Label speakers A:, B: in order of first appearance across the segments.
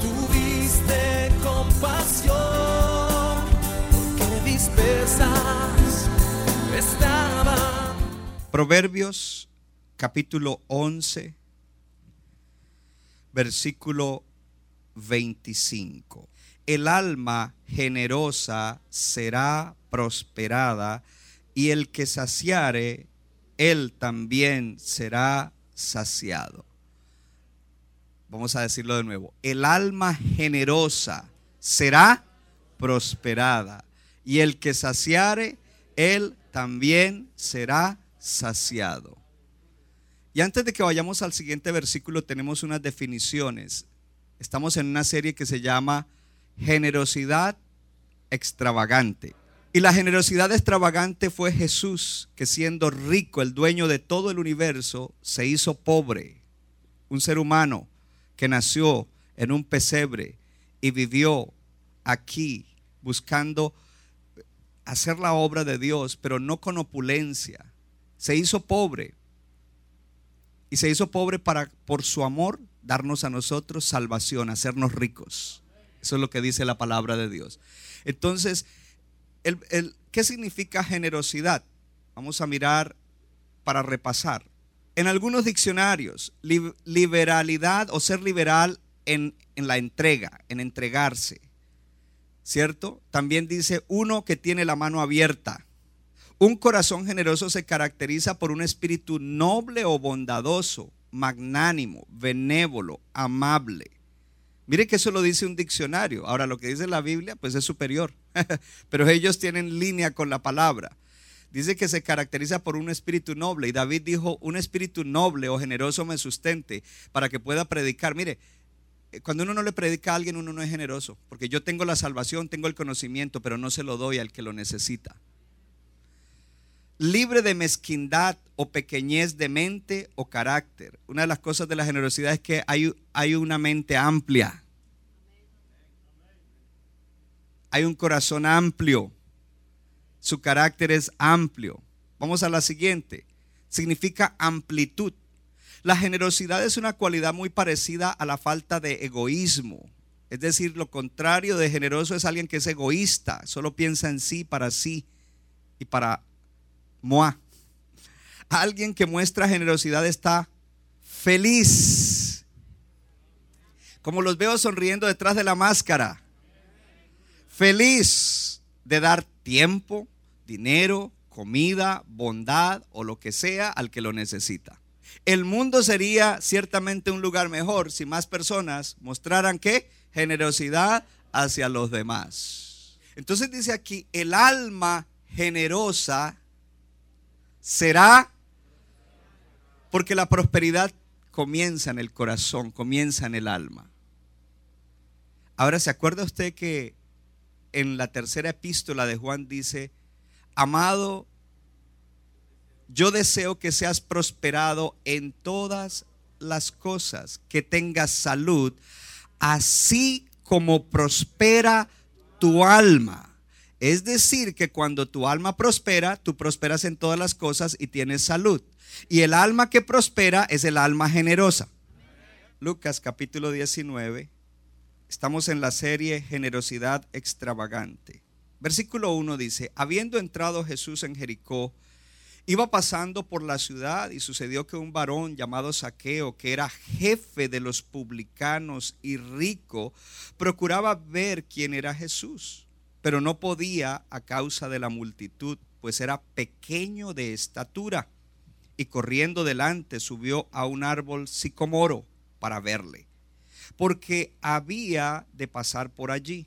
A: tuviste compasión, porque dispersas estaban.
B: Proverbios capítulo 11, versículo 25. El alma generosa será prosperada y el que saciare, él también será saciado. Vamos a decirlo de nuevo. El alma generosa será prosperada y el que saciare, él también será saciado. Y antes de que vayamos al siguiente versículo, tenemos unas definiciones. Estamos en una serie que se llama Generosidad extravagante. Y la generosidad extravagante fue Jesús, que siendo rico, el dueño de todo el universo, se hizo pobre. Un ser humano que nació en un pesebre y vivió aquí buscando hacer la obra de Dios, pero no con opulencia. Se hizo pobre. Y se hizo pobre para, por su amor, darnos a nosotros salvación, hacernos ricos. Eso es lo que dice la palabra de Dios. Entonces, el, ¿qué significa generosidad? Vamos a mirar para repasar. En algunos diccionarios, liberalidad o ser liberal en, en la entrega, en entregarse. ¿Cierto? También dice uno que tiene la mano abierta. Un corazón generoso se caracteriza por un espíritu noble o bondadoso, magnánimo, benévolo, amable. Mire que eso lo dice un diccionario. Ahora lo que dice la Biblia pues es superior. Pero ellos tienen línea con la palabra. Dice que se caracteriza por un espíritu noble. Y David dijo, un espíritu noble o generoso me sustente para que pueda predicar. Mire, eh, cuando uno no le predica a alguien, uno no es generoso. Porque yo tengo la salvación, tengo el conocimiento, pero no se lo doy al que lo necesita libre de mezquindad o pequeñez de mente o carácter. Una de las cosas de la generosidad es que hay, hay una mente amplia. Hay un corazón amplio. Su carácter es amplio. Vamos a la siguiente. Significa amplitud. La generosidad es una cualidad muy parecida a la falta de egoísmo. Es decir, lo contrario de generoso es alguien que es egoísta, solo piensa en sí, para sí y para Moa. Alguien que muestra generosidad está feliz. Como los veo sonriendo detrás de la máscara. Feliz de dar tiempo, dinero, comida, bondad o lo que sea al que lo necesita. El mundo sería ciertamente un lugar mejor si más personas mostraran que generosidad hacia los demás. Entonces dice aquí, el alma generosa será porque la prosperidad comienza en el corazón, comienza en el alma. Ahora, ¿se acuerda usted que en la tercera epístola de Juan dice, amado, yo deseo que seas prosperado en todas las cosas, que tengas salud, así como prospera tu alma. Es decir, que cuando tu alma prospera, tú prosperas en todas las cosas y tienes salud. Y el alma que prospera es el alma generosa. Lucas capítulo 19. Estamos en la serie Generosidad extravagante. Versículo 1 dice, habiendo entrado Jesús en Jericó, iba pasando por la ciudad y sucedió que un varón llamado Saqueo, que era jefe de los publicanos y rico, procuraba ver quién era Jesús pero no podía a causa de la multitud, pues era pequeño de estatura. Y corriendo delante subió a un árbol sicomoro para verle, porque había de pasar por allí.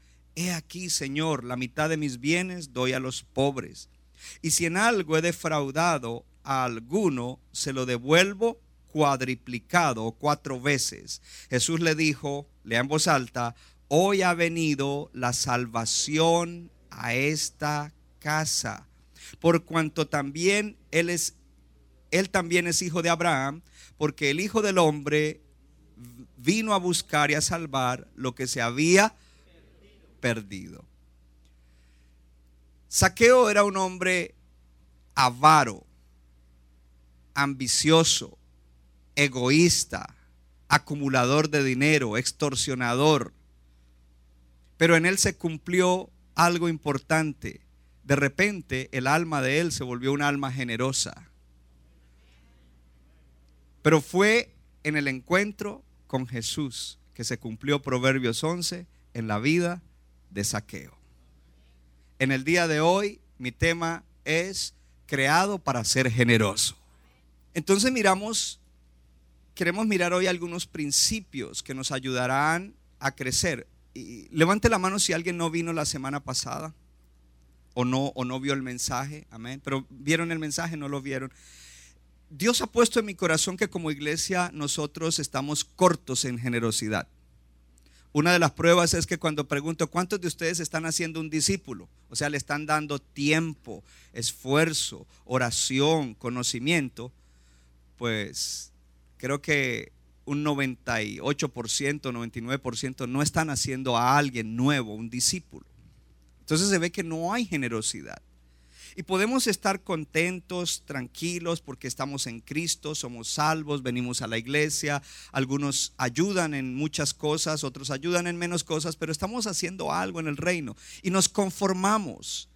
B: He aquí, Señor, la mitad de mis bienes doy a los pobres. Y si en algo he defraudado a alguno, se lo devuelvo cuadriplicado cuatro veces. Jesús le dijo, lea en voz alta, hoy ha venido la salvación a esta casa, por cuanto también él es él también es hijo de Abraham, porque el hijo del hombre vino a buscar y a salvar lo que se había. Saqueo era un hombre avaro, ambicioso, egoísta, acumulador de dinero, extorsionador. Pero en él se cumplió algo importante. De repente el alma de él se volvió un alma generosa. Pero fue en el encuentro con Jesús que se cumplió Proverbios 11 en la vida de saqueo. En el día de hoy mi tema es creado para ser generoso. Entonces miramos, queremos mirar hoy algunos principios que nos ayudarán a crecer. Y levante la mano si alguien no vino la semana pasada o no, o no vio el mensaje, amén. Pero vieron el mensaje, no lo vieron. Dios ha puesto en mi corazón que como iglesia nosotros estamos cortos en generosidad. Una de las pruebas es que cuando pregunto cuántos de ustedes están haciendo un discípulo, o sea, le están dando tiempo, esfuerzo, oración, conocimiento, pues creo que un 98%, 99% no están haciendo a alguien nuevo, un discípulo. Entonces se ve que no hay generosidad. Y podemos estar contentos, tranquilos, porque estamos en Cristo, somos salvos, venimos a la iglesia, algunos ayudan en muchas cosas, otros ayudan en menos cosas, pero estamos haciendo algo en el reino y nos conformamos.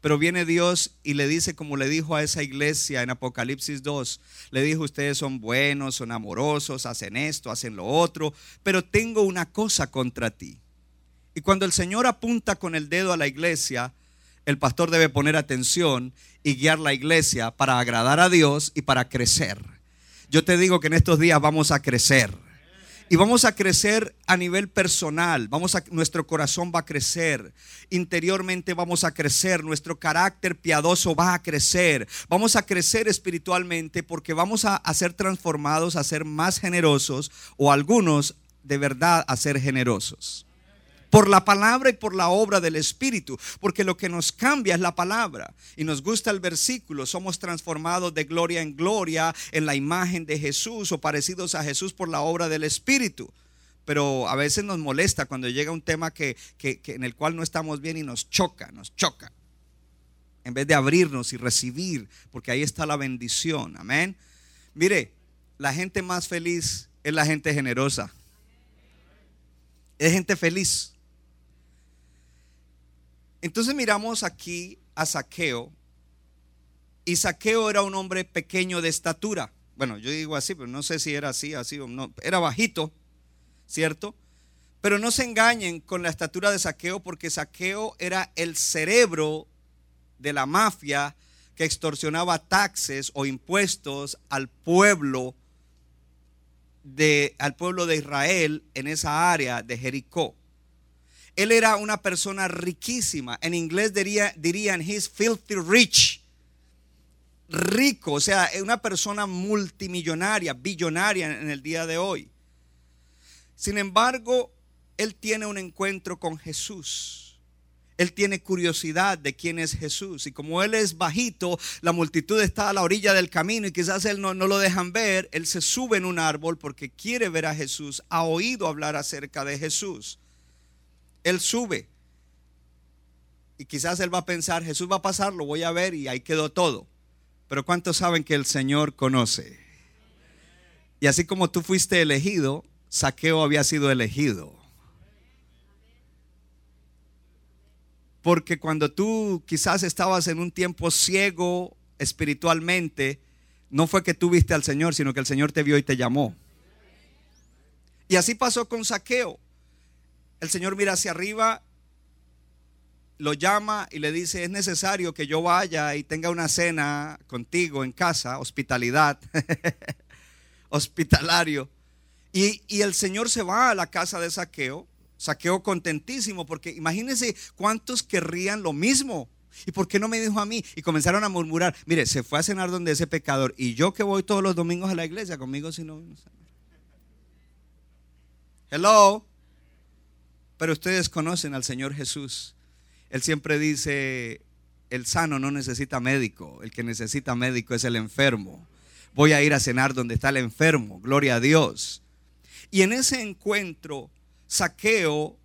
B: Pero viene Dios y le dice, como le dijo a esa iglesia en Apocalipsis 2, le dijo, ustedes son buenos, son amorosos, hacen esto, hacen lo otro, pero tengo una cosa contra ti. Y cuando el Señor apunta con el dedo a la iglesia, el pastor debe poner atención y guiar la iglesia para agradar a Dios y para crecer. Yo te digo que en estos días vamos a crecer. Y vamos a crecer a nivel personal, vamos a, nuestro corazón va a crecer, interiormente vamos a crecer, nuestro carácter piadoso va a crecer, vamos a crecer espiritualmente porque vamos a, a ser transformados a ser más generosos o algunos de verdad a ser generosos por la palabra y por la obra del Espíritu, porque lo que nos cambia es la palabra. Y nos gusta el versículo, somos transformados de gloria en gloria en la imagen de Jesús o parecidos a Jesús por la obra del Espíritu. Pero a veces nos molesta cuando llega un tema que, en el cual no estamos bien y nos choca, nos choca. En vez de abrirnos y recibir, porque ahí está la bendición. Amén. Mire, la gente más feliz es la gente generosa. Es gente feliz. Entonces miramos aquí a Saqueo. Y Saqueo era un hombre pequeño de estatura. Bueno, yo digo así, pero no sé si era así, así o no. Era bajito, ¿cierto? Pero no se engañen con la estatura de Saqueo porque Saqueo era el cerebro de la mafia que extorsionaba taxes o impuestos al pueblo de, al pueblo de Israel en esa área de Jericó. Él era una persona riquísima. En inglés diría, dirían, he's filthy rich. Rico, o sea, una persona multimillonaria, billonaria en el día de hoy. Sin embargo, él tiene un encuentro con Jesús. Él tiene curiosidad de quién es Jesús. Y como él es bajito, la multitud está a la orilla del camino y quizás él no, no, lo dejan ver. Él se sube en un árbol porque quiere ver a Jesús, ha oído hablar acerca de Jesús. Él sube. Y quizás él va a pensar, Jesús va a pasar, lo voy a ver y ahí quedó todo. Pero ¿cuántos saben que el Señor conoce? Y así como tú fuiste elegido, Saqueo había sido elegido. Porque cuando tú quizás estabas en un tiempo ciego espiritualmente, no fue que tú viste al Señor, sino que el Señor te vio y te llamó. Y así pasó con Saqueo el Señor mira hacia arriba lo llama y le dice, es necesario que yo vaya y tenga una cena contigo en casa, hospitalidad, hospitalario. Y, y, el Señor se va a la casa de Saqueo, Saqueo contentísimo, porque imagínense cuántos querrían lo mismo. ¿Y por qué no me dijo a mí? Y comenzaron a murmurar, mire, se fue a cenar donde ese pecador y yo que voy todos los domingos a la iglesia, conmigo si no... Hello. Pero ustedes conocen al Señor Jesús. Él siempre dice, el sano no necesita médico, el que necesita médico es el enfermo. Voy a ir a cenar donde está el enfermo, gloria a Dios. Y en ese encuentro, Saqueo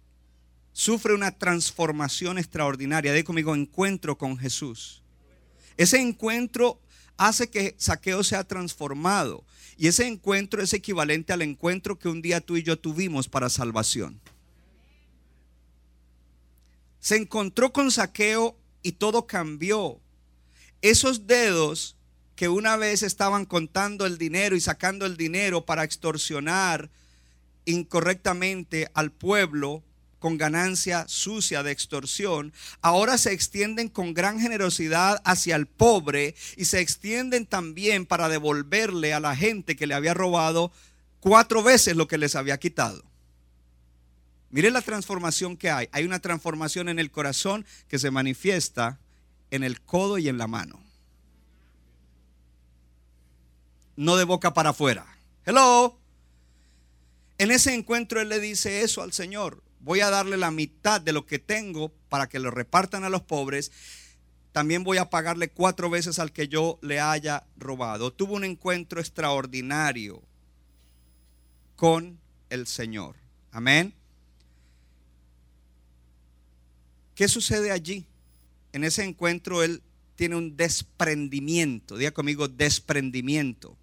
B: sufre una transformación extraordinaria. De conmigo, encuentro con Jesús. Ese encuentro hace que Saqueo sea transformado. Y ese encuentro es equivalente al encuentro que un día tú y yo tuvimos para salvación. Se encontró con Saqueo y todo cambió. Esos dedos que una vez estaban contando el dinero y sacando el dinero para extorsionar incorrectamente al pueblo, con ganancia sucia de extorsión, ahora se extienden con gran generosidad hacia el pobre y se extienden también para devolverle a la gente que le había robado cuatro veces lo que les había quitado. Mire la transformación que hay. Hay una transformación en el corazón que se manifiesta en el codo y en la mano. No de boca para afuera. Hello. En ese encuentro él le dice eso al Señor voy a darle la mitad de lo que tengo para que lo repartan a los pobres. También voy a pagarle cuatro veces al que yo le haya robado. Tuvo un encuentro extraordinario con el Señor. Amén. ¿Qué sucede allí? En ese encuentro él tiene un desprendimiento. Diga conmigo, desprendimiento.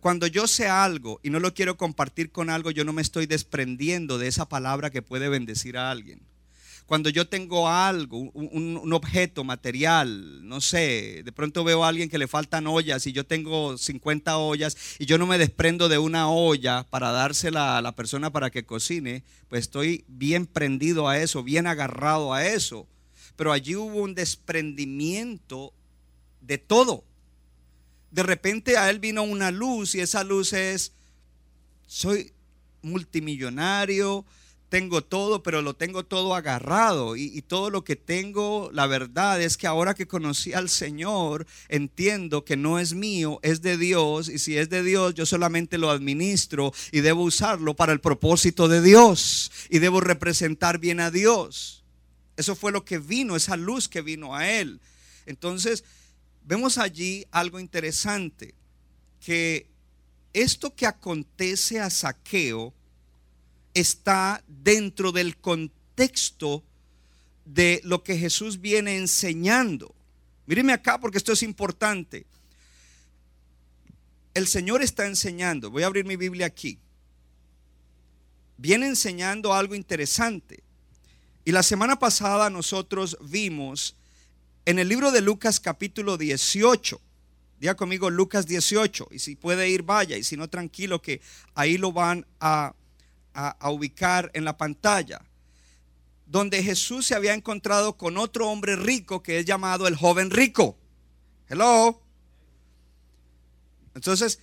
B: Cuando yo sé algo y no lo quiero compartir con algo, yo no me estoy desprendiendo de esa palabra que puede bendecir a alguien. Cuando yo tengo algo, un, objeto material, no sé, de pronto veo a alguien que le faltan ollas y yo tengo 50 ollas y yo no me desprendo de una olla para dársela a la persona para que cocine, pues estoy bien prendido a eso, bien agarrado a eso. Pero allí hubo un desprendimiento de todo de repente a él vino una luz y esa luz es, soy multimillonario, tengo todo, pero lo tengo todo agarrado. Y, todo lo que tengo, la verdad es que ahora que conocí al Señor, entiendo que no es mío, es de Dios. Y si es de Dios, yo solamente lo administro y debo usarlo para el propósito de Dios. Y debo representar bien a Dios. Eso fue lo que vino, esa luz que vino a él. Entonces, vemos allí algo interesante, que esto que acontece a Saqueo está dentro del contexto de lo que Jesús viene enseñando. Míreme acá porque esto es importante. El Señor está enseñando, voy a abrir mi Biblia aquí. Viene enseñando algo interesante. Y la semana pasada nosotros vimos en el libro de Lucas capítulo 18, diga conmigo Lucas 18, y si puede ir vaya, y si no tranquilo que ahí lo van a, a ubicar en la pantalla, donde Jesús se había encontrado con otro hombre rico que es llamado el joven rico. Hello. Entonces,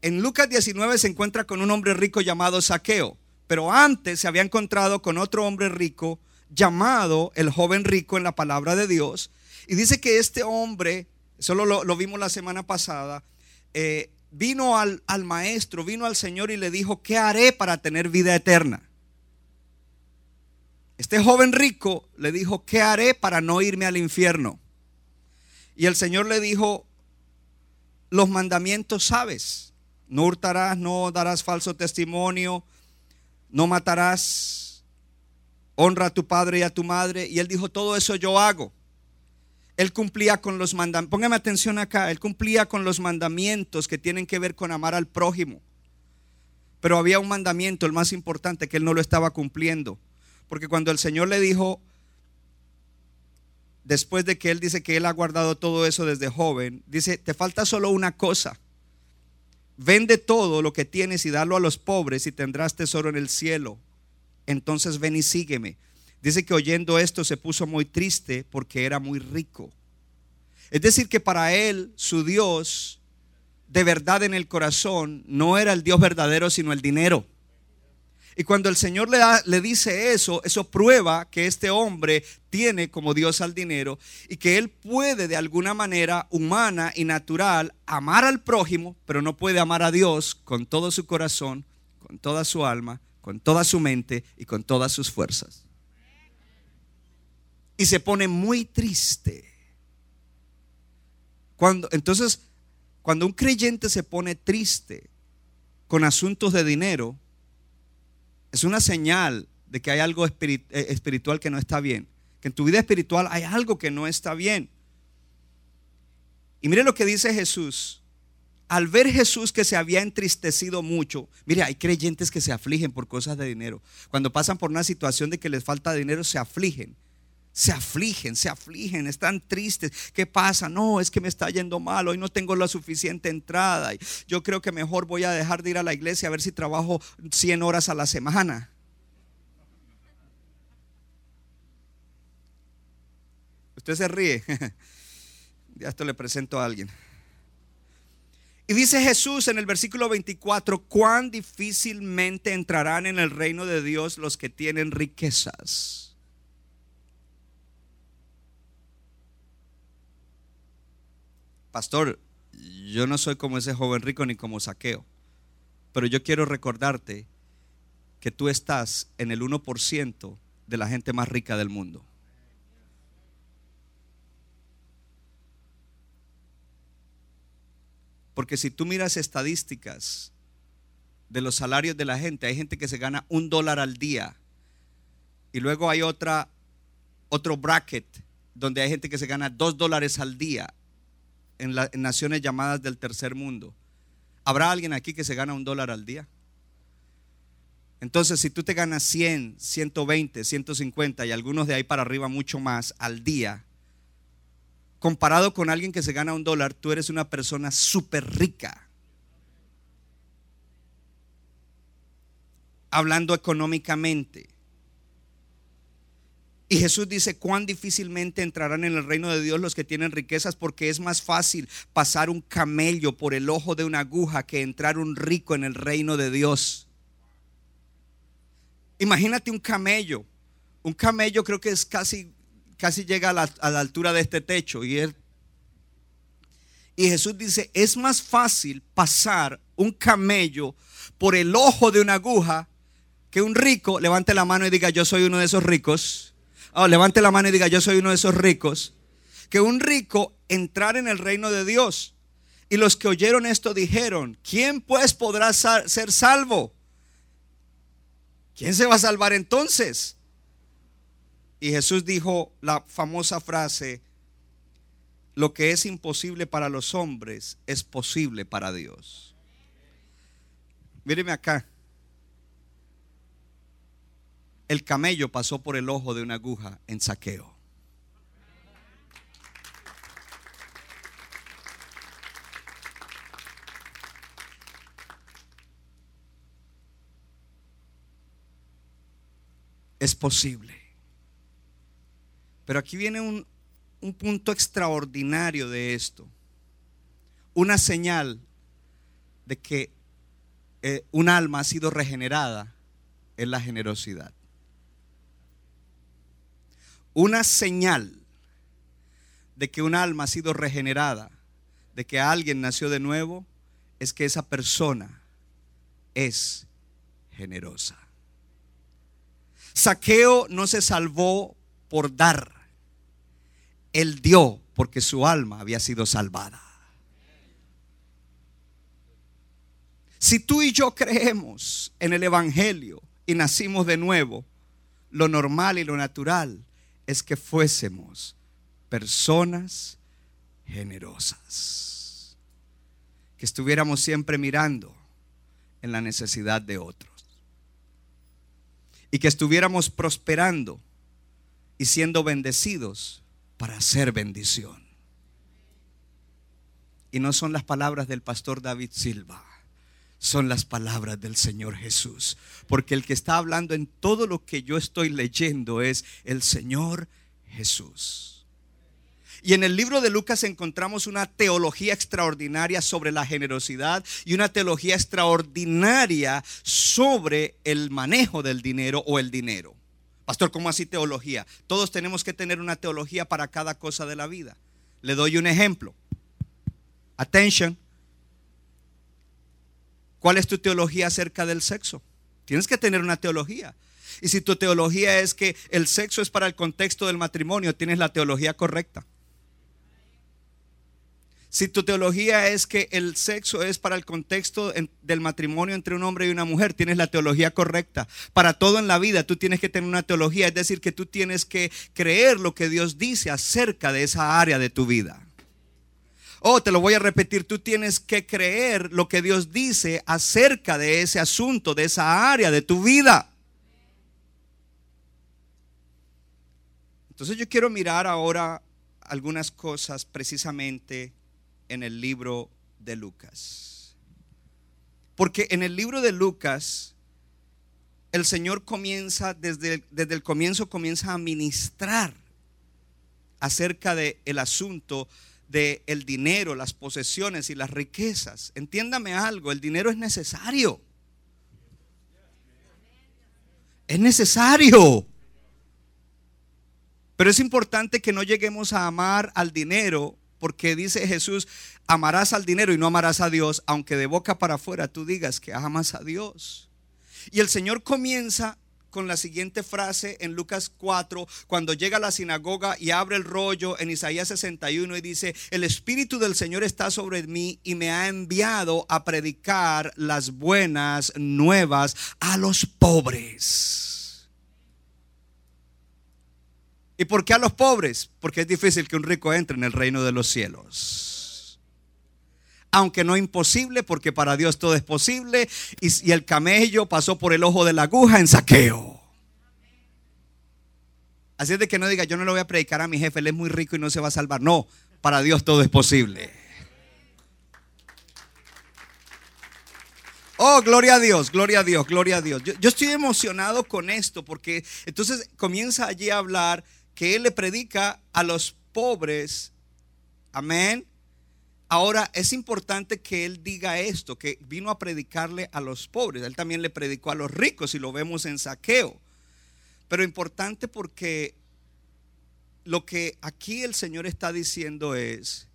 B: en Lucas 19 se encuentra con un hombre rico llamado Saqueo, pero antes se había encontrado con otro hombre rico llamado el joven rico en la palabra de Dios, y dice que este hombre, solo lo, vimos la semana pasada, eh, vino al, al maestro, vino al Señor y le dijo, ¿qué haré para tener vida eterna? Este joven rico le dijo, ¿qué haré para no irme al infierno? Y el Señor le dijo, los mandamientos sabes, no hurtarás, no darás falso testimonio, no matarás, honra a tu padre y a tu madre. Y él dijo, todo eso yo hago. Él cumplía con los mandamientos, póngame atención acá, él cumplía con los mandamientos que tienen que ver con amar al prójimo. Pero había un mandamiento, el más importante, que él no lo estaba cumpliendo. Porque cuando el Señor le dijo, después de que él dice que él ha guardado todo eso desde joven, dice, te falta solo una cosa. Vende todo lo que tienes y dalo a los pobres y tendrás tesoro en el cielo. Entonces ven y sígueme. Dice que oyendo esto se puso muy triste porque era muy rico. Es decir, que para él, su Dios, de verdad en el corazón, no era el Dios verdadero, sino el dinero. Y cuando el Señor le, le, dice eso, eso prueba que este hombre tiene como Dios al dinero y que él puede de alguna manera humana y natural amar al prójimo, pero no puede amar a Dios con todo su corazón, con toda su alma, con toda su mente y con todas sus fuerzas. Y se pone muy triste. Cuando, entonces, cuando un creyente se pone triste con asuntos de dinero, es una señal de que hay algo eh, espiritual que no está bien. Que en tu vida espiritual hay algo que no está bien. Y mire lo que dice Jesús. Al ver Jesús que se había entristecido mucho, mire, hay creyentes que se afligen por cosas de dinero. Cuando pasan por una situación de que les falta dinero, se afligen. Se afligen, se afligen, están tristes. ¿Qué pasa? No, es que me está yendo mal, hoy no tengo la suficiente entrada. Yo creo que mejor voy a dejar de ir a la iglesia a ver si trabajo 100 horas a la semana. Usted se ríe. Ya esto le presento a alguien. Y dice Jesús en el versículo 24, cuán difícilmente entrarán en el reino de Dios los que tienen riquezas. Pastor, yo no soy como ese joven rico ni como saqueo, pero yo quiero recordarte que tú estás en el 1% de la gente más rica del mundo. Porque si tú miras estadísticas de los salarios de la gente, hay gente que se gana un dólar al día. Y luego hay otra, otro bracket donde hay gente que se gana dos dólares al día en, las naciones llamadas del tercer mundo. ¿Habrá alguien aquí que se gana un dólar al día? Entonces, si tú te ganas 100, 120, 150 y algunos de ahí para arriba mucho más al día, comparado con alguien que se gana un dólar, tú eres una persona súper rica. Hablando económicamente. Y Jesús dice, cuán difícilmente entrarán en el reino de Dios los que tienen riquezas, porque es más fácil pasar un camello por el ojo de una aguja que entrar un rico en el reino de Dios. Imagínate un camello. Un camello creo que es casi, casi llega a la, altura de este techo. Y Jesús dice, es más fácil pasar un camello por el ojo de una aguja que un rico levante la mano y diga, yo soy uno de esos ricos Oh, levante la mano y diga, yo soy uno de esos ricos. Que un rico entrar en el reino de Dios. Y los que oyeron esto dijeron, ¿quién pues podrá ser salvo? ¿Quién se va a salvar entonces? Y Jesús dijo la famosa frase, lo que es imposible para los hombres es posible para Dios. Míreme acá el camello pasó por el ojo de una aguja en saqueo. Es posible. Pero aquí viene un, punto extraordinario de esto. Una señal de que eh, un alma ha sido regenerada es la generosidad. Una señal de que un alma ha sido regenerada, de que alguien nació de nuevo, es que esa persona es generosa. Saqueo no se salvó por dar, él dio porque su alma había sido salvada. Si tú y yo creemos en el Evangelio y nacimos de nuevo, lo normal y lo natural es que fuésemos personas generosas. Que estuviéramos siempre mirando en la necesidad de otros. Y que estuviéramos prosperando y siendo bendecidos para hacer bendición. Y no son las palabras del pastor David Silva, son las palabras del Señor Jesús. Porque el que está hablando en todo lo que yo estoy leyendo es el Señor Jesús. Y en el libro de Lucas encontramos una teología extraordinaria sobre la generosidad y una teología extraordinaria sobre el manejo del dinero o el dinero. Pastor, ¿cómo así teología? Todos tenemos que tener una teología para cada cosa de la vida. Le doy un ejemplo. Attention. ¿Cuál es tu teología acerca del sexo? Tienes que tener una teología. Y si tu teología es que el sexo es para el contexto del matrimonio, tienes la teología correcta. Si tu teología es que el sexo es para el contexto del matrimonio entre un hombre y una mujer, tienes la teología correcta. Para todo en la vida tú tienes que tener una teología, es decir, que tú tienes que creer lo que Dios dice acerca de esa área de tu vida. Oh, te lo voy a repetir, tú tienes que creer lo que Dios dice acerca de ese asunto, de esa área de tu vida. Entonces yo quiero mirar ahora algunas cosas precisamente en el libro de Lucas. Porque en el libro de Lucas el Señor comienza, desde, desde el comienzo comienza a ministrar acerca del el asunto del el dinero, las posesiones y las riquezas. Entiéndame algo, el dinero es necesario. Es necesario. Pero es importante que no lleguemos a amar al dinero porque dice Jesús, amarás al dinero y no amarás a Dios, aunque de boca para afuera tú digas que amas a Dios. Y el Señor comienza con la siguiente frase en Lucas 4, cuando llega a la sinagoga y abre el rollo en Isaías 61 y dice, el Espíritu del Señor está sobre mí y me ha enviado a predicar las buenas nuevas a los pobres. ¿Y por qué a los pobres? Porque es difícil que un rico entre en el reino de los cielos. Aunque no imposible, porque para Dios todo es posible. Y, el camello pasó por el ojo de la aguja en saqueo. Así es de que no diga, yo no le voy a predicar a mi jefe, él es muy rico y no se va a salvar. No, para Dios todo es posible. Oh, gloria a Dios, gloria a Dios, gloria a Dios. Yo, estoy emocionado con esto porque entonces comienza allí a hablar que Él le predica a los pobres. Amén. Ahora es importante que Él diga esto, que vino a predicarle a los pobres. Él también le predicó a los ricos y lo vemos en saqueo. Pero importante porque lo que aquí el Señor está diciendo es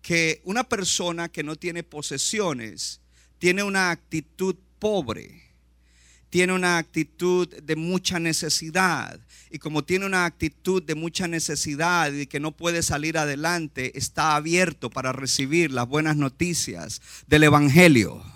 B: que una persona que no tiene posesiones tiene una actitud pobre, tiene una actitud de mucha necesidad, y como tiene una actitud de mucha necesidad y que no puede salir adelante, está abierto para recibir las buenas noticias del Evangelio.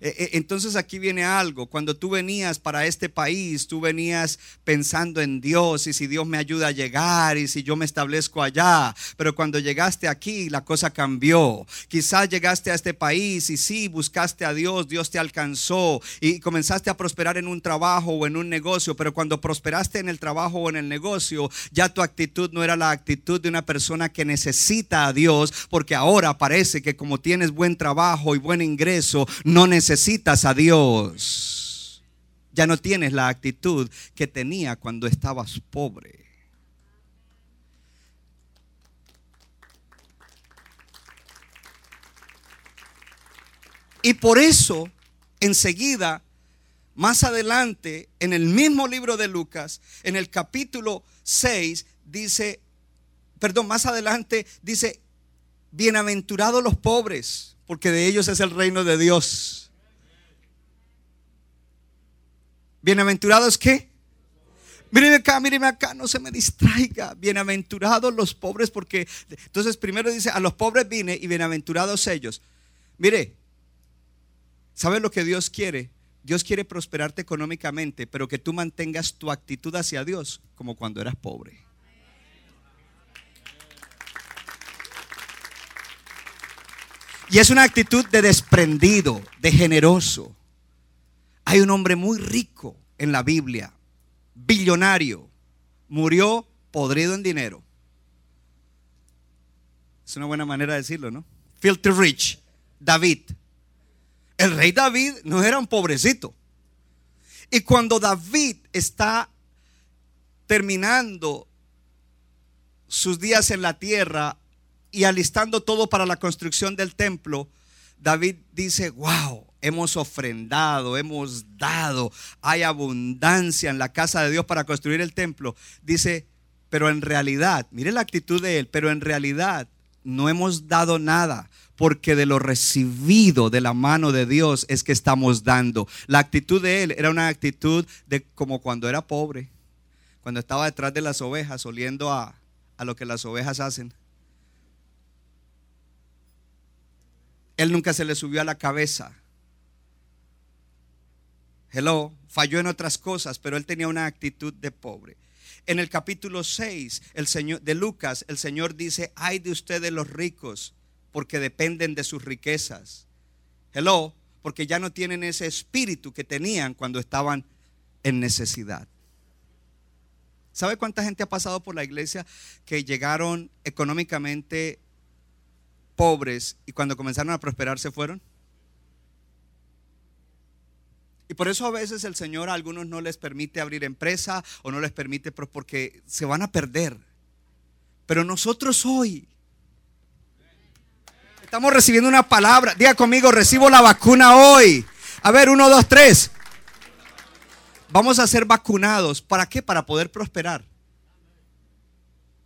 B: Eh, eh, entonces aquí viene algo, cuando tú venías para este país, tú venías pensando en Dios y si Dios me ayuda a llegar y si yo me establezco allá, pero cuando llegaste aquí la cosa cambió. Quizás llegaste a este país y sí, buscaste a Dios, Dios te alcanzó y comenzaste a prosperar en un trabajo o en un negocio, pero cuando prosperaste en el trabajo o en el negocio, ya tu actitud no era la actitud de una persona que necesita a Dios, porque ahora parece que como tienes buen trabajo y buen ingreso, no necesitas necesitas a Dios. Ya no tienes la actitud que tenía cuando estabas pobre. Y por eso, enseguida, más adelante, en el mismo libro de Lucas, en el capítulo 6, dice, perdón, más adelante dice, bienaventurados los pobres, porque de ellos es el reino de Dios. Bienaventurados qué? Mírenme acá, mírenme acá, no se me distraiga. Bienaventurados los pobres, porque entonces primero dice, a los pobres vine y bienaventurados ellos. Mire, ¿sabes lo que Dios quiere? Dios quiere prosperarte económicamente, pero que tú mantengas tu actitud hacia Dios como cuando eras pobre. Y es una actitud de desprendido, de generoso. Hay un hombre muy rico en la Biblia, billonario, murió podrido en dinero. Es una buena manera de decirlo, ¿no? Filthy rich, David. El rey David no era un pobrecito. Y cuando David está terminando sus días en la tierra y alistando todo para la construcción del templo, David dice, wow, hemos ofrendado, hemos dado, hay abundancia en la casa de Dios para construir el templo. Dice, pero en realidad, mire la actitud de él, pero en realidad no hemos dado nada, porque de lo recibido de la mano de Dios es que estamos dando. La actitud de él era una actitud de como cuando era pobre, cuando estaba detrás de las ovejas, oliendo a, a lo que las ovejas hacen. Él nunca se le subió a la cabeza. Hello, falló en otras cosas, pero él tenía una actitud de pobre. En el capítulo 6 el Señor, de Lucas, el Señor dice, ay de ustedes los ricos, porque dependen de sus riquezas. Hello, porque ya no tienen ese espíritu que tenían cuando estaban en necesidad. ¿Sabe cuánta gente ha pasado por la iglesia que llegaron económicamente pobres y cuando comenzaron a prosperar se fueron? Y por eso a veces el Señor a algunos no les permite abrir empresa o no les permite porque se van a perder. Pero nosotros hoy estamos recibiendo una palabra. Diga conmigo, recibo la vacuna hoy. A ver, uno, dos, tres. Vamos a ser vacunados. ¿Para qué? Para poder prosperar.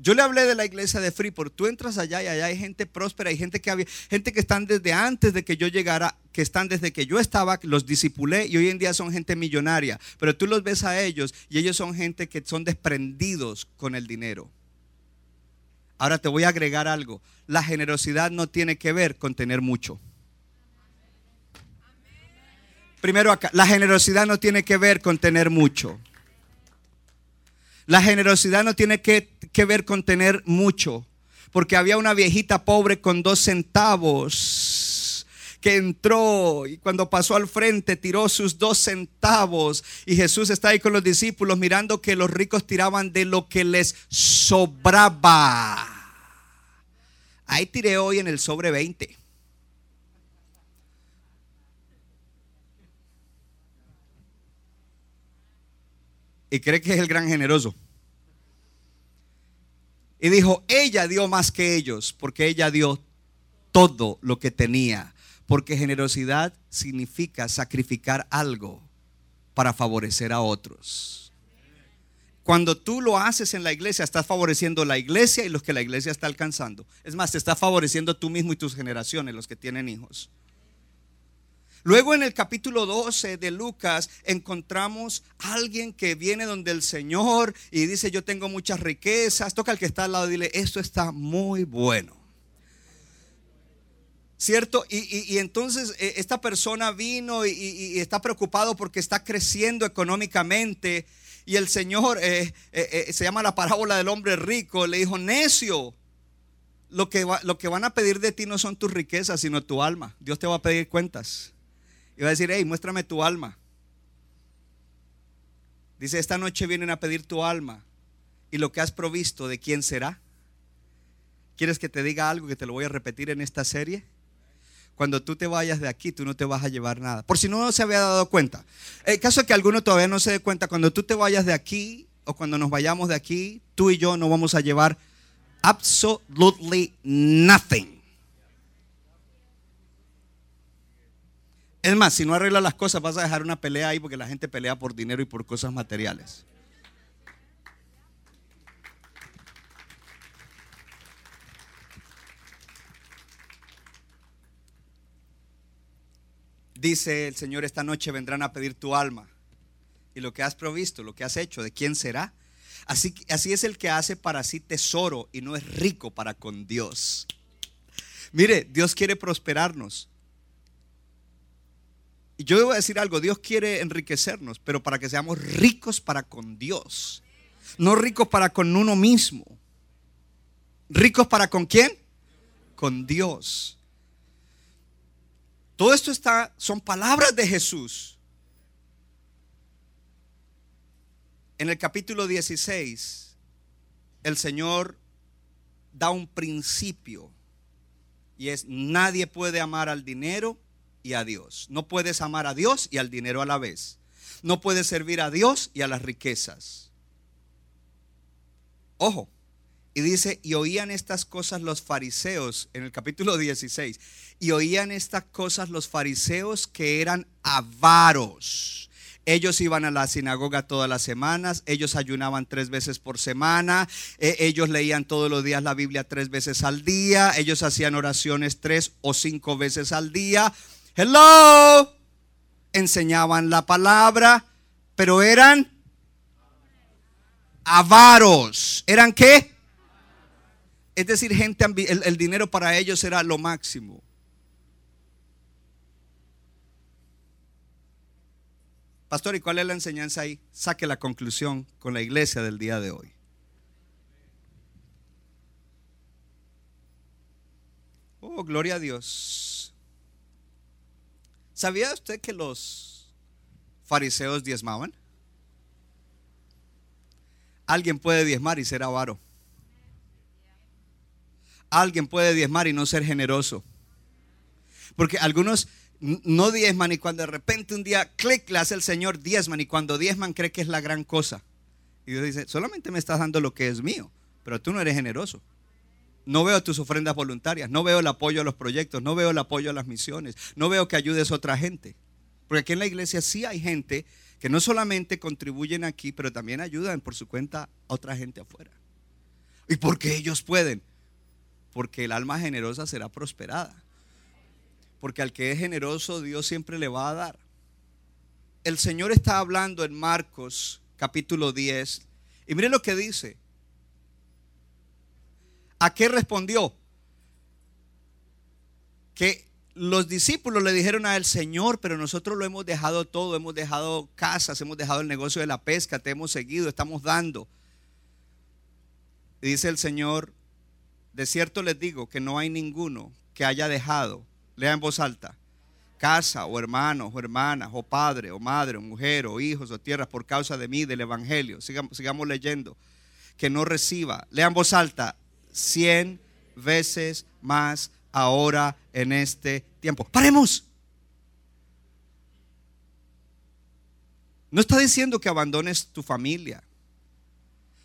B: Yo le hablé de la iglesia de Freeport. Tú entras allá y allá hay gente próspera, hay gente que había, gente que están desde antes de que yo llegara, que están desde que yo estaba, los disipulé y hoy en día son gente millonaria. Pero tú los ves a ellos y ellos son gente que son desprendidos con el dinero. Ahora te voy a agregar algo. La generosidad no tiene que ver con tener mucho. Primero acá, la generosidad no tiene que ver con tener mucho. La generosidad no tiene que, ver con tener mucho, porque había una viejita pobre con dos centavos que entró y cuando pasó al frente tiró sus dos centavos y Jesús está ahí con los discípulos mirando que los ricos tiraban de lo que les sobraba. Ahí tiré hoy en el sobre 20. Y cree que es el gran generoso. Y dijo, ella dio más que ellos, porque ella dio todo lo que tenía. Porque generosidad significa sacrificar algo para favorecer a otros. Cuando tú lo haces en la iglesia, estás favoreciendo la iglesia y los que la iglesia está alcanzando. Es más, te estás favoreciendo tú mismo y tus generaciones, los que tienen hijos. Luego en el capítulo 12 de Lucas encontramos a alguien que viene donde el Señor y dice, yo tengo muchas riquezas. Toca al que está al lado y dile, esto está muy bueno. ¿Cierto? Y, entonces eh, esta persona vino y, está preocupado porque está creciendo económicamente. Y el Señor, eh, eh, se llama la parábola del hombre rico, le dijo, necio, lo que, lo que van a pedir de ti no son tus riquezas, sino tu alma. Dios te va a pedir cuentas. Y va a decir, hey, muéstrame tu alma. Dice, esta noche vienen a pedir tu alma. Y lo que has provisto, ¿de quién será? ¿Quieres que te diga algo que te lo voy a repetir en esta serie? Cuando tú te vayas de aquí, tú no te vas a llevar nada. Por si no se había dado cuenta. El caso es que alguno todavía no se dé cuenta, cuando tú te vayas de aquí o cuando nos vayamos de aquí, tú y yo no vamos a llevar absolutely nothing. Es más, si no arreglas las cosas, vas a dejar una pelea ahí porque la gente pelea por dinero y por cosas materiales. Dice el Señor, esta noche vendrán a pedir tu alma. Y lo que has provisto, lo que has hecho, ¿de quién será? Así, así es el que hace para sí tesoro y no es rico para con Dios. Mire, Dios quiere prosperarnos. Y yo debo decir algo, Dios quiere enriquecernos, pero para que seamos ricos para con Dios. No ricos para con uno mismo. ¿Ricos para con quién? Con Dios. Todo esto está, son palabras de Jesús. En el capítulo 16, el Señor da un principio y es nadie puede amar al dinero y a Dios. No puedes amar a Dios y al dinero a la vez. No puedes servir a Dios y a las riquezas. Ojo. Y dice, y oían estas cosas los fariseos en el capítulo 16. Y oían estas cosas los fariseos que eran avaros. Ellos iban a la sinagoga todas las semanas, ellos ayunaban tres veces por semana, e, ellos leían todos los días la Biblia tres veces al día, ellos hacían oraciones tres o cinco veces al día. Hello, enseñaban la palabra, pero eran avaros. ¿Eran qué? Es decir, gente, el, el dinero para ellos era lo máximo. Pastor, ¿y cuál es la enseñanza ahí? Saque la conclusión con la iglesia del día de hoy. Oh, gloria a Dios. ¿Sabía usted que los fariseos diezmaban? Alguien puede diezmar y ser avaro. Alguien puede diezmar y no ser generoso. Porque algunos no diezman y cuando de repente un día, clic, le hace el Señor diezman y cuando diezman cree que es la gran cosa. Y Dios dice, solamente me estás dando lo que es mío, pero tú no eres generoso. No veo tus ofrendas voluntarias, no veo el apoyo a los proyectos, no veo el apoyo a las misiones, no veo que ayudes a otra gente. Porque aquí en la iglesia sí hay gente que no solamente contribuyen aquí, pero también ayudan por su cuenta a otra gente afuera. ¿Y por qué ellos pueden? Porque el alma generosa será prosperada. Porque al que es generoso, Dios siempre le va a dar. El Señor está hablando en Marcos capítulo 10. Y mire lo que dice. ¿A qué respondió? Que los discípulos le dijeron a él, Señor, pero nosotros lo hemos dejado todo, hemos dejado casas, hemos dejado el negocio de la pesca, te hemos seguido, estamos dando. Dice el Señor, de cierto les digo que no hay ninguno que haya dejado Lea en voz alta. Casa o hermanos o hermanas o padre o madre o mujer o hijos o tierras por causa de mí, del Evangelio. Sigamos, sigamos leyendo. Que no reciba. Lea en voz alta. Cien veces más ahora en este tiempo. Paremos. No está diciendo que abandones tu familia.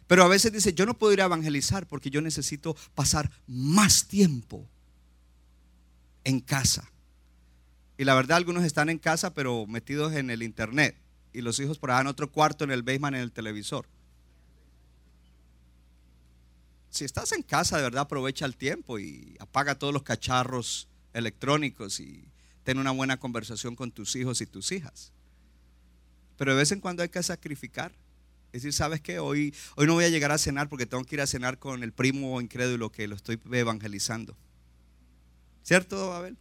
B: Pero a veces dice, yo no puedo ir a evangelizar porque yo necesito pasar más tiempo en casa. Y la verdad, algunos están en casa, pero metidos en el internet. Y los hijos por allá en otro cuarto, en el basement, en el televisor. Si estás en casa, de verdad, aprovecha el tiempo y apaga todos los cacharros electrónicos y ten una buena conversación con tus hijos y tus hijas. Pero de vez en cuando hay que sacrificar. Es decir, ¿sabes qué? Hoy, hoy no voy a llegar a cenar porque tengo que ir a cenar con el primo incrédulo que lo estoy evangelizando. ¿Cierto, Abel?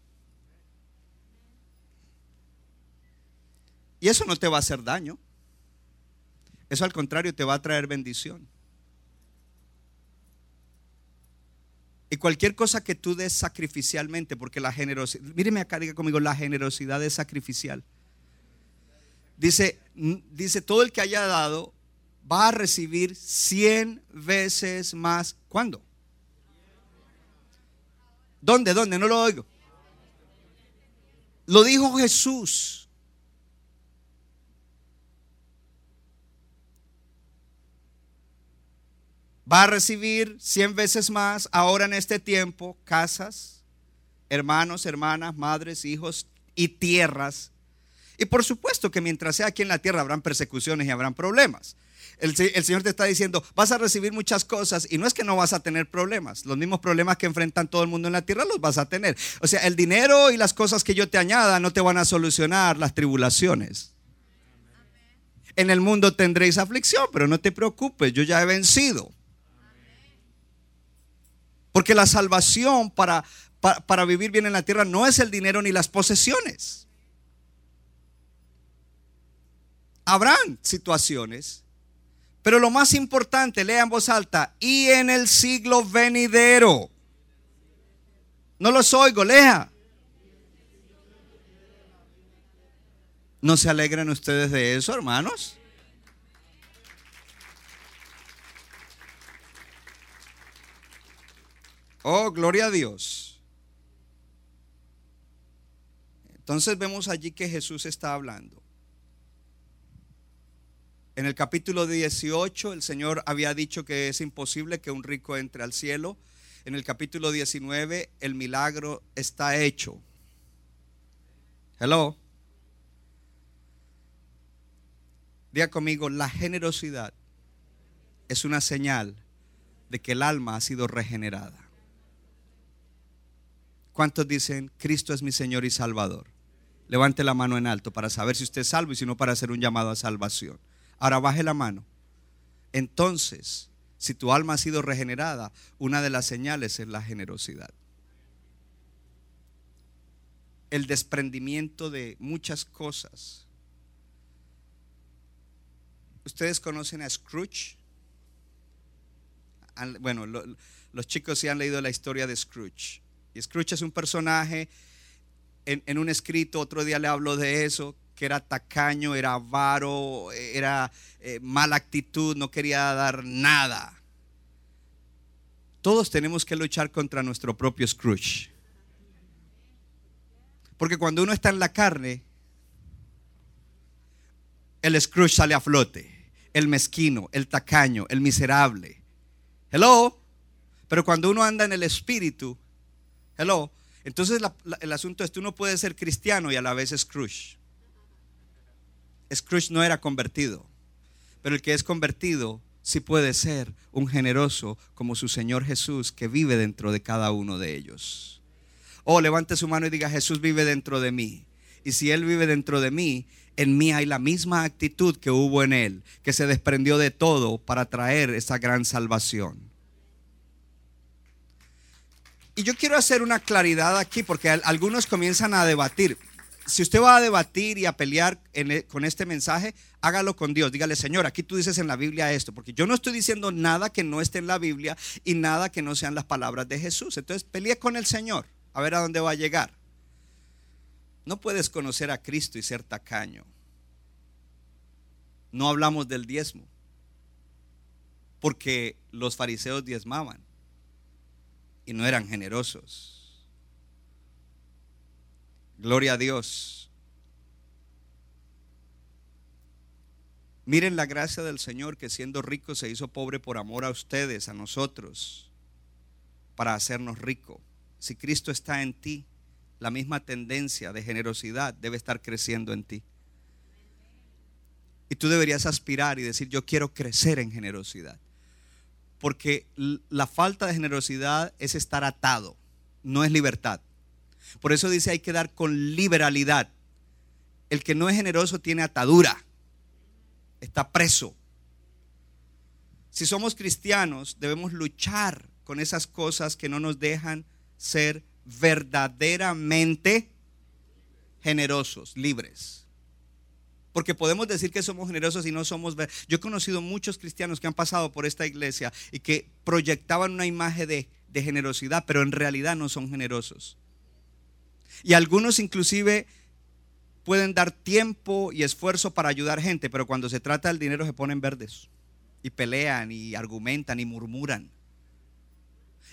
B: Y eso no te va a hacer daño. Eso al contrario te va a traer bendición. Y cualquier cosa que tú des sacrificialmente, porque la generosidad, míreme acá, diga conmigo, la generosidad es sacrificial. Dice, dice, todo el que haya dado va a recibir cien veces más. ¿Cuándo? ¿Dónde? ¿Dónde? No lo oigo. Lo dijo Jesús. Va a recibir cien veces más ahora en este tiempo casas, hermanos, hermanas, madres, hijos y tierras. Y por supuesto que mientras sea aquí en la tierra habrán persecuciones y habrán problemas. El, Señor te está diciendo, vas a recibir muchas cosas y no es que no vas a tener problemas. Los mismos problemas que enfrentan todo el mundo en la tierra los vas a tener. O sea, el dinero y las cosas que yo te añada no te van a solucionar las tribulaciones. En el mundo tendréis aflicción, pero no te preocupes, yo ya he vencido. Porque la salvación para, para vivir bien en la tierra no es el dinero ni las posesiones. Habrán situaciones pero lo más importante, lea en voz alta, y en el siglo venidero. No los oigo, lea. ¿No se alegran ustedes de eso, hermanos? Oh, gloria a Dios. Entonces vemos allí que Jesús está hablando. En el capítulo 18 el Señor había dicho que es imposible que un rico entre al cielo. En el capítulo 19 el milagro está hecho. Hello. Diga conmigo, la generosidad es una señal de que el alma ha sido regenerada. ¿Cuántos dicen, Cristo es mi Señor y Salvador? Levante la mano en alto para saber si usted es salvo y si no para hacer un llamado a salvación. Ahora baje la mano. Entonces, si tu alma ha sido regenerada, una de las señales es la generosidad. El desprendimiento de muchas cosas. ¿Ustedes conocen a Scrooge? Bueno, los chicos sí han leído la historia de Scrooge. Y Scrooge es un personaje, en, un escrito, otro día le hablo de eso, que era tacaño, era avaro, era eh, mala actitud, no quería dar nada. Todos tenemos que luchar contra nuestro propio Scrooge. Porque cuando uno está en la carne, el Scrooge sale a flote. El mezquino, el tacaño, el miserable. Hello. Pero cuando uno anda en el espíritu, hello. Entonces el asunto es, tú no puedes ser cristiano y a la vez Scrooge. Scrooge no era convertido, pero el que es convertido sí puede ser un generoso como su Señor Jesús que vive dentro de cada uno de ellos. Oh, levante su mano y diga, Jesús vive dentro de mí. Y si Él vive dentro de mí, en mí hay la misma actitud que hubo en Él, que se desprendió de todo para traer esa gran salvación. Y yo quiero hacer una claridad aquí porque algunos comienzan a debatir si usted va a debatir y a pelear e, con este mensaje, hágalo con Dios. Dígale, Señor, aquí tú dices en la Biblia esto, porque yo no estoy diciendo nada que no esté en la Biblia y nada que no sean las palabras de Jesús. Entonces, pelee con el Señor, a ver a dónde va a llegar. No puedes conocer a Cristo y ser tacaño. No hablamos del diezmo, porque los fariseos diezmaban y no eran generosos. Gloria a Dios. Miren la gracia del Señor que siendo rico se hizo pobre por amor a ustedes, a nosotros, para hacernos rico. Si Cristo está en ti, la misma tendencia de generosidad debe estar creciendo en ti. Y tú deberías aspirar y decir, yo quiero crecer en generosidad. Porque la falta de generosidad es estar atado, no es libertad. Por eso dice hay que dar con liberalidad. El que no es generoso tiene atadura, está preso. Si somos cristianos, debemos luchar con esas cosas que no nos dejan ser verdaderamente generosos, libres. Porque podemos decir que somos generosos y no somos... Yo he conocido muchos cristianos que han pasado por esta iglesia y que proyectaban una imagen de, generosidad, pero en realidad no son generosos. Y algunos inclusive pueden dar tiempo y esfuerzo para ayudar gente, pero cuando se trata del dinero se ponen verdes y pelean y argumentan y murmuran.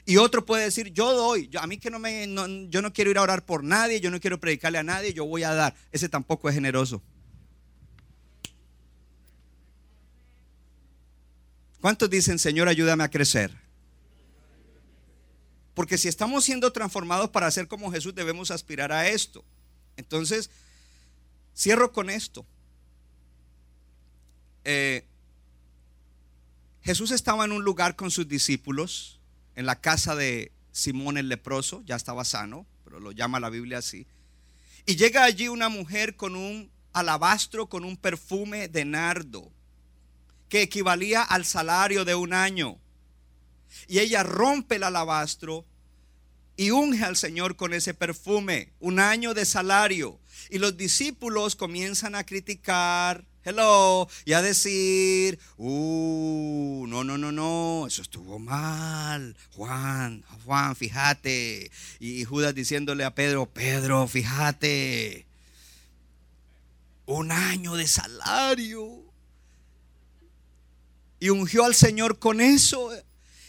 B: Y otro puede decir, yo doy, a mí que no me, yo no quiero ir a orar por nadie, yo no quiero predicarle a nadie, yo voy a dar. Ese tampoco es generoso. ¿Cuántos dicen, Señor, ayúdame a crecer? Porque si estamos siendo transformados para ser como Jesús, debemos aspirar a esto. Entonces, cierro con esto. Eh, Jesús estaba en un lugar con sus discípulos, en la casa de Simón el leproso, ya estaba sano, pero lo llama la Biblia así. Y llega allí una mujer con un alabastro, con un perfume de nardo, que equivalía al salario de un año. Y ella rompe el alabastro y unge al Señor con ese perfume, un año de salario. Y los discípulos comienzan a criticar, hello, y a decir, uh, no, no, no, no, eso estuvo mal. Juan, Juan, fíjate. Y Judas diciéndole a Pedro, Pedro, fíjate. Un año de salario. Y ungió al Señor con eso.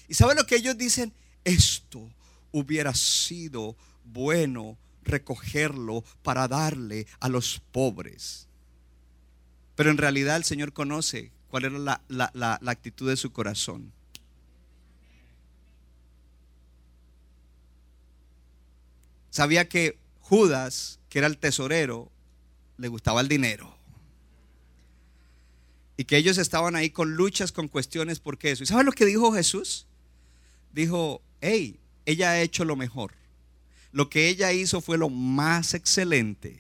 B: ¿Y sabe lo que ellos dicen? Esto hubiera sido bueno recogerlo para darle a los pobres. Pero en realidad el Señor conoce cuál era la- la actitud de su corazón. Sabía que Judas, que era el tesorero, le gustaba el dinero. Y que ellos estaban ahí con luchas, con cuestiones por qué eso. ¿Y sabes lo que dijo Jesús? Dijo, hey, ella ha hecho lo mejor. Lo que ella hizo fue lo más excelente.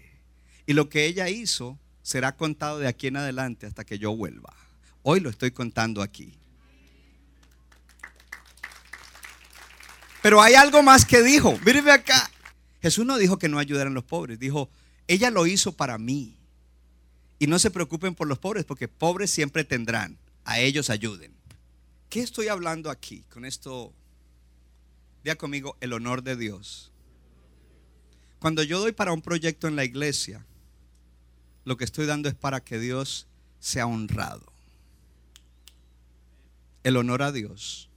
B: Y lo que ella hizo será contado de aquí en adelante hasta que yo vuelva. Hoy lo estoy contando aquí. Pero hay algo más que dijo. Míreme acá. Jesús no dijo que no ayudaran los pobres. Dijo, ella lo hizo para mí. Y no se preocupen por los pobres, porque pobres siempre tendrán. A ellos ayuden. ¿Qué estoy hablando aquí con esto? Diga conmigo, el honor de Dios. Cuando yo doy para un proyecto en la iglesia, lo que estoy dando es para que Dios sea honrado. El honor a Dios.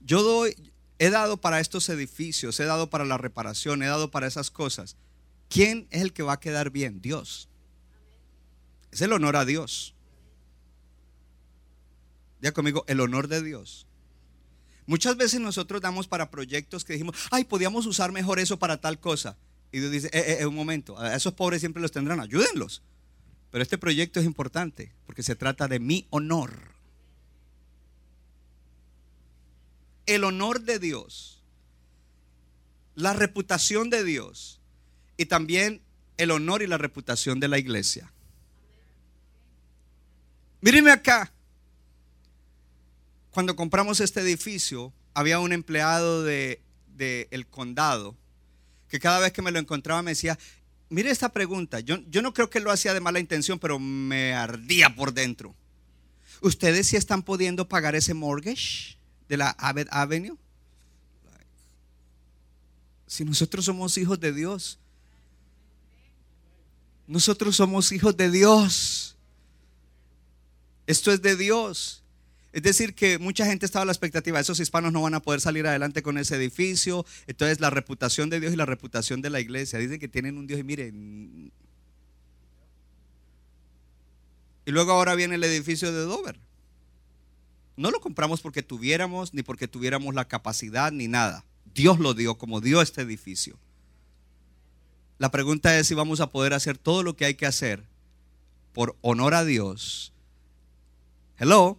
B: Yo doy, he dado para estos edificios, he dado para la reparación, he dado para esas cosas. ¿Quién es el que va a quedar bien? Dios. Es el honor a Dios. Diga conmigo, el honor de Dios. Muchas veces nosotros damos para proyectos que dijimos, ay, podíamos usar mejor eso para tal cosa. Y Dios dice, eh, eh, eh, un momento, a esos pobres siempre los tendrán, ayúdenlos. Pero este proyecto es importante porque se trata de mi honor. El honor de Dios, la reputación de Dios y también el honor y la reputación de la iglesia. Mírenme acá. Cuando compramos este edificio, había un empleado del de, el condado que cada vez que me lo encontraba me decía, mire esta pregunta, yo, yo no creo que lo hacía de mala intención, pero me ardía por dentro. ¿Ustedes sí están pudiendo pagar ese mortgage de la Abbott Avenue? Si nosotros somos hijos de Dios, nosotros somos hijos de Dios. Esto es de Dios. Es decir, que mucha gente estaba a la expectativa, esos hispanos no van a poder salir adelante con ese edificio. Entonces la reputación de Dios y la reputación de la iglesia. Dicen que tienen un Dios y miren. Y luego ahora viene el edificio de Dover. No lo compramos porque tuviéramos, ni porque tuviéramos la capacidad, ni nada. Dios lo dio como dio este edificio. La pregunta es si vamos a poder hacer todo lo que hay que hacer por honor a Dios. Hello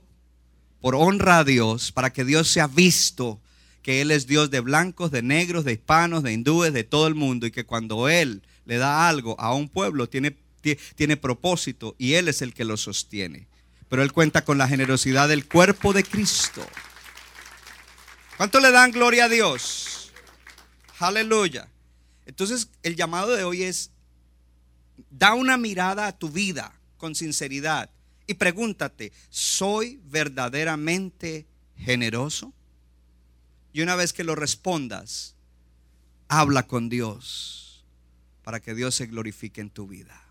B: por honra a Dios, para que Dios sea visto que Él es Dios de blancos, de negros, de hispanos, de hindúes, de todo el mundo, y que cuando Él le da algo a un pueblo, tiene, tiene propósito y Él es el que lo sostiene. Pero Él cuenta con la generosidad del cuerpo de Cristo. ¿Cuánto le dan gloria a Dios? Aleluya. Entonces, el llamado de hoy es, da una mirada a tu vida con sinceridad y pregúntate, ¿soy verdaderamente generoso? Y una vez que lo respondas, habla con Dios para que Dios se glorifique en tu vida.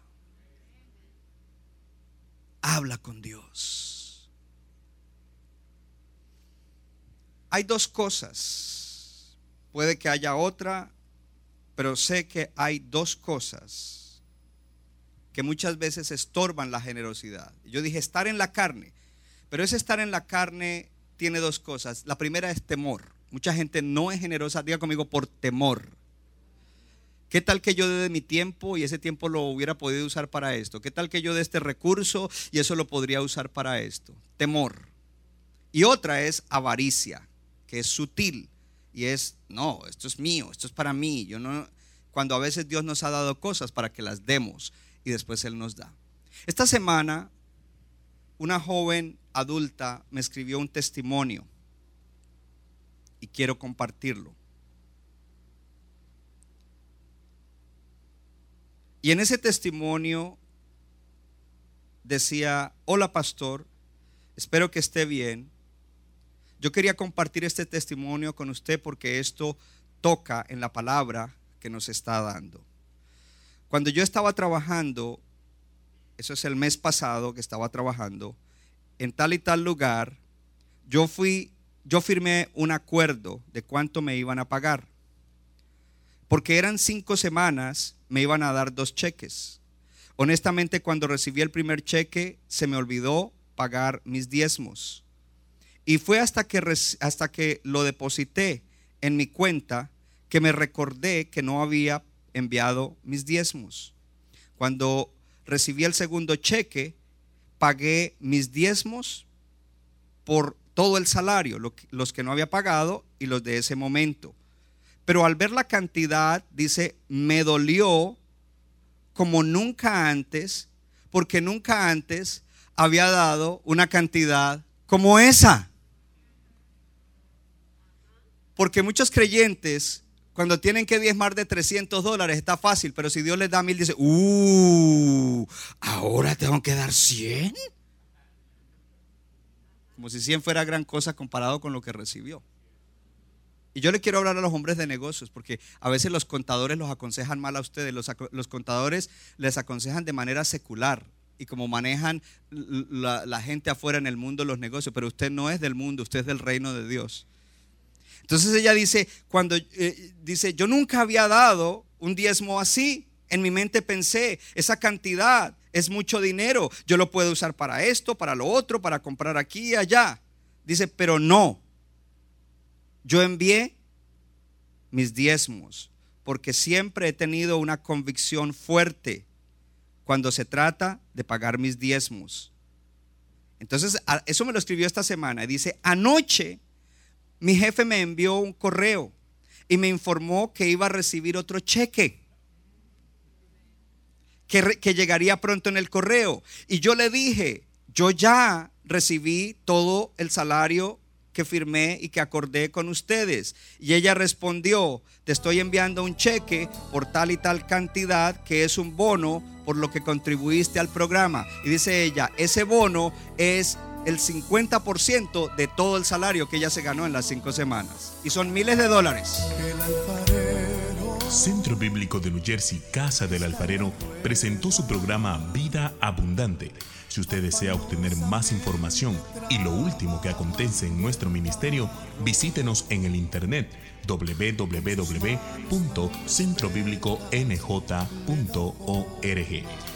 B: Habla con Dios. Hay dos cosas. Puede que haya otra, pero sé que hay dos cosas que muchas veces estorban la generosidad. Yo dije estar en la carne, pero ese estar en la carne tiene dos cosas. La primera es temor. Mucha gente no es generosa, diga conmigo, por temor. ¿Qué tal que yo dé mi tiempo y ese tiempo lo hubiera podido usar para esto? ¿Qué tal que yo dé este recurso y eso lo podría usar para esto? Temor. Y otra es avaricia, que es sutil y es, no, esto es mío, esto es para mí. Yo no, cuando a veces Dios nos ha dado cosas para que las demos y después Él nos da. Esta semana, una joven adulta me escribió un testimonio y quiero compartirlo. Y en ese testimonio decía, hola pastor, espero que esté bien. Yo quería compartir este testimonio con usted porque esto toca en la palabra que nos está dando. Cuando yo estaba trabajando, eso es el mes pasado que estaba trabajando, en tal y tal lugar, yo fui, yo firmé un acuerdo de cuánto me iban a pagar. porque eran cinco semanas, me iban a dar dos cheques. Honestamente, cuando recibí el primer cheque, se me olvidó pagar mis diezmos. Y fue hasta que, hasta que lo deposité en mi cuenta que me recordé que no había enviado mis diezmos. Cuando recibí el segundo cheque, pagué mis diezmos por todo el salario, los que no había pagado y los de ese momento. Pero al ver la cantidad, dice, me dolió como nunca antes, porque nunca antes había dado una cantidad como esa. Porque muchos creyentes, cuando tienen que diezmar de 300 dólares, está fácil, pero si Dios les da mil, dice, uh, ahora tengo que dar 100. Como si 100 fuera gran cosa comparado con lo que recibió. Y yo le quiero hablar a los hombres de negocios, porque a veces los contadores los aconsejan mal a ustedes. Los, los contadores les aconsejan de manera secular y como manejan la, gente afuera en el mundo los negocios, pero usted no es del mundo, usted es del reino de Dios. Entonces ella dice, cuando eh, dice, yo nunca había dado un diezmo así, en mi mente pensé, esa cantidad es mucho dinero, yo lo puedo usar para esto, para lo otro, para comprar aquí y allá. Dice, pero no, yo envié mis diezmos porque siempre he tenido una convicción fuerte cuando se trata de pagar mis diezmos. Entonces, eso me lo escribió esta semana. Y dice, anoche mi jefe me envió un correo y me informó que iba a recibir otro cheque. Que, llegaría pronto en el correo. Y yo le dije, yo ya recibí todo el salario que firmé y que acordé con ustedes. Y ella respondió, te estoy enviando un cheque por tal y tal cantidad que es un bono por lo que contribuiste al programa. Y dice ella, ese bono es el 50% de todo el salario que ella se ganó en las cinco semanas. Y son miles de dólares.
C: Centro Bíblico de New Jersey, Casa del Alfarero, presentó su programa Vida Abundante si usted desea obtener más información y lo último que acontece en nuestro ministerio, visítenos en el internet www.centrobibliconj.org.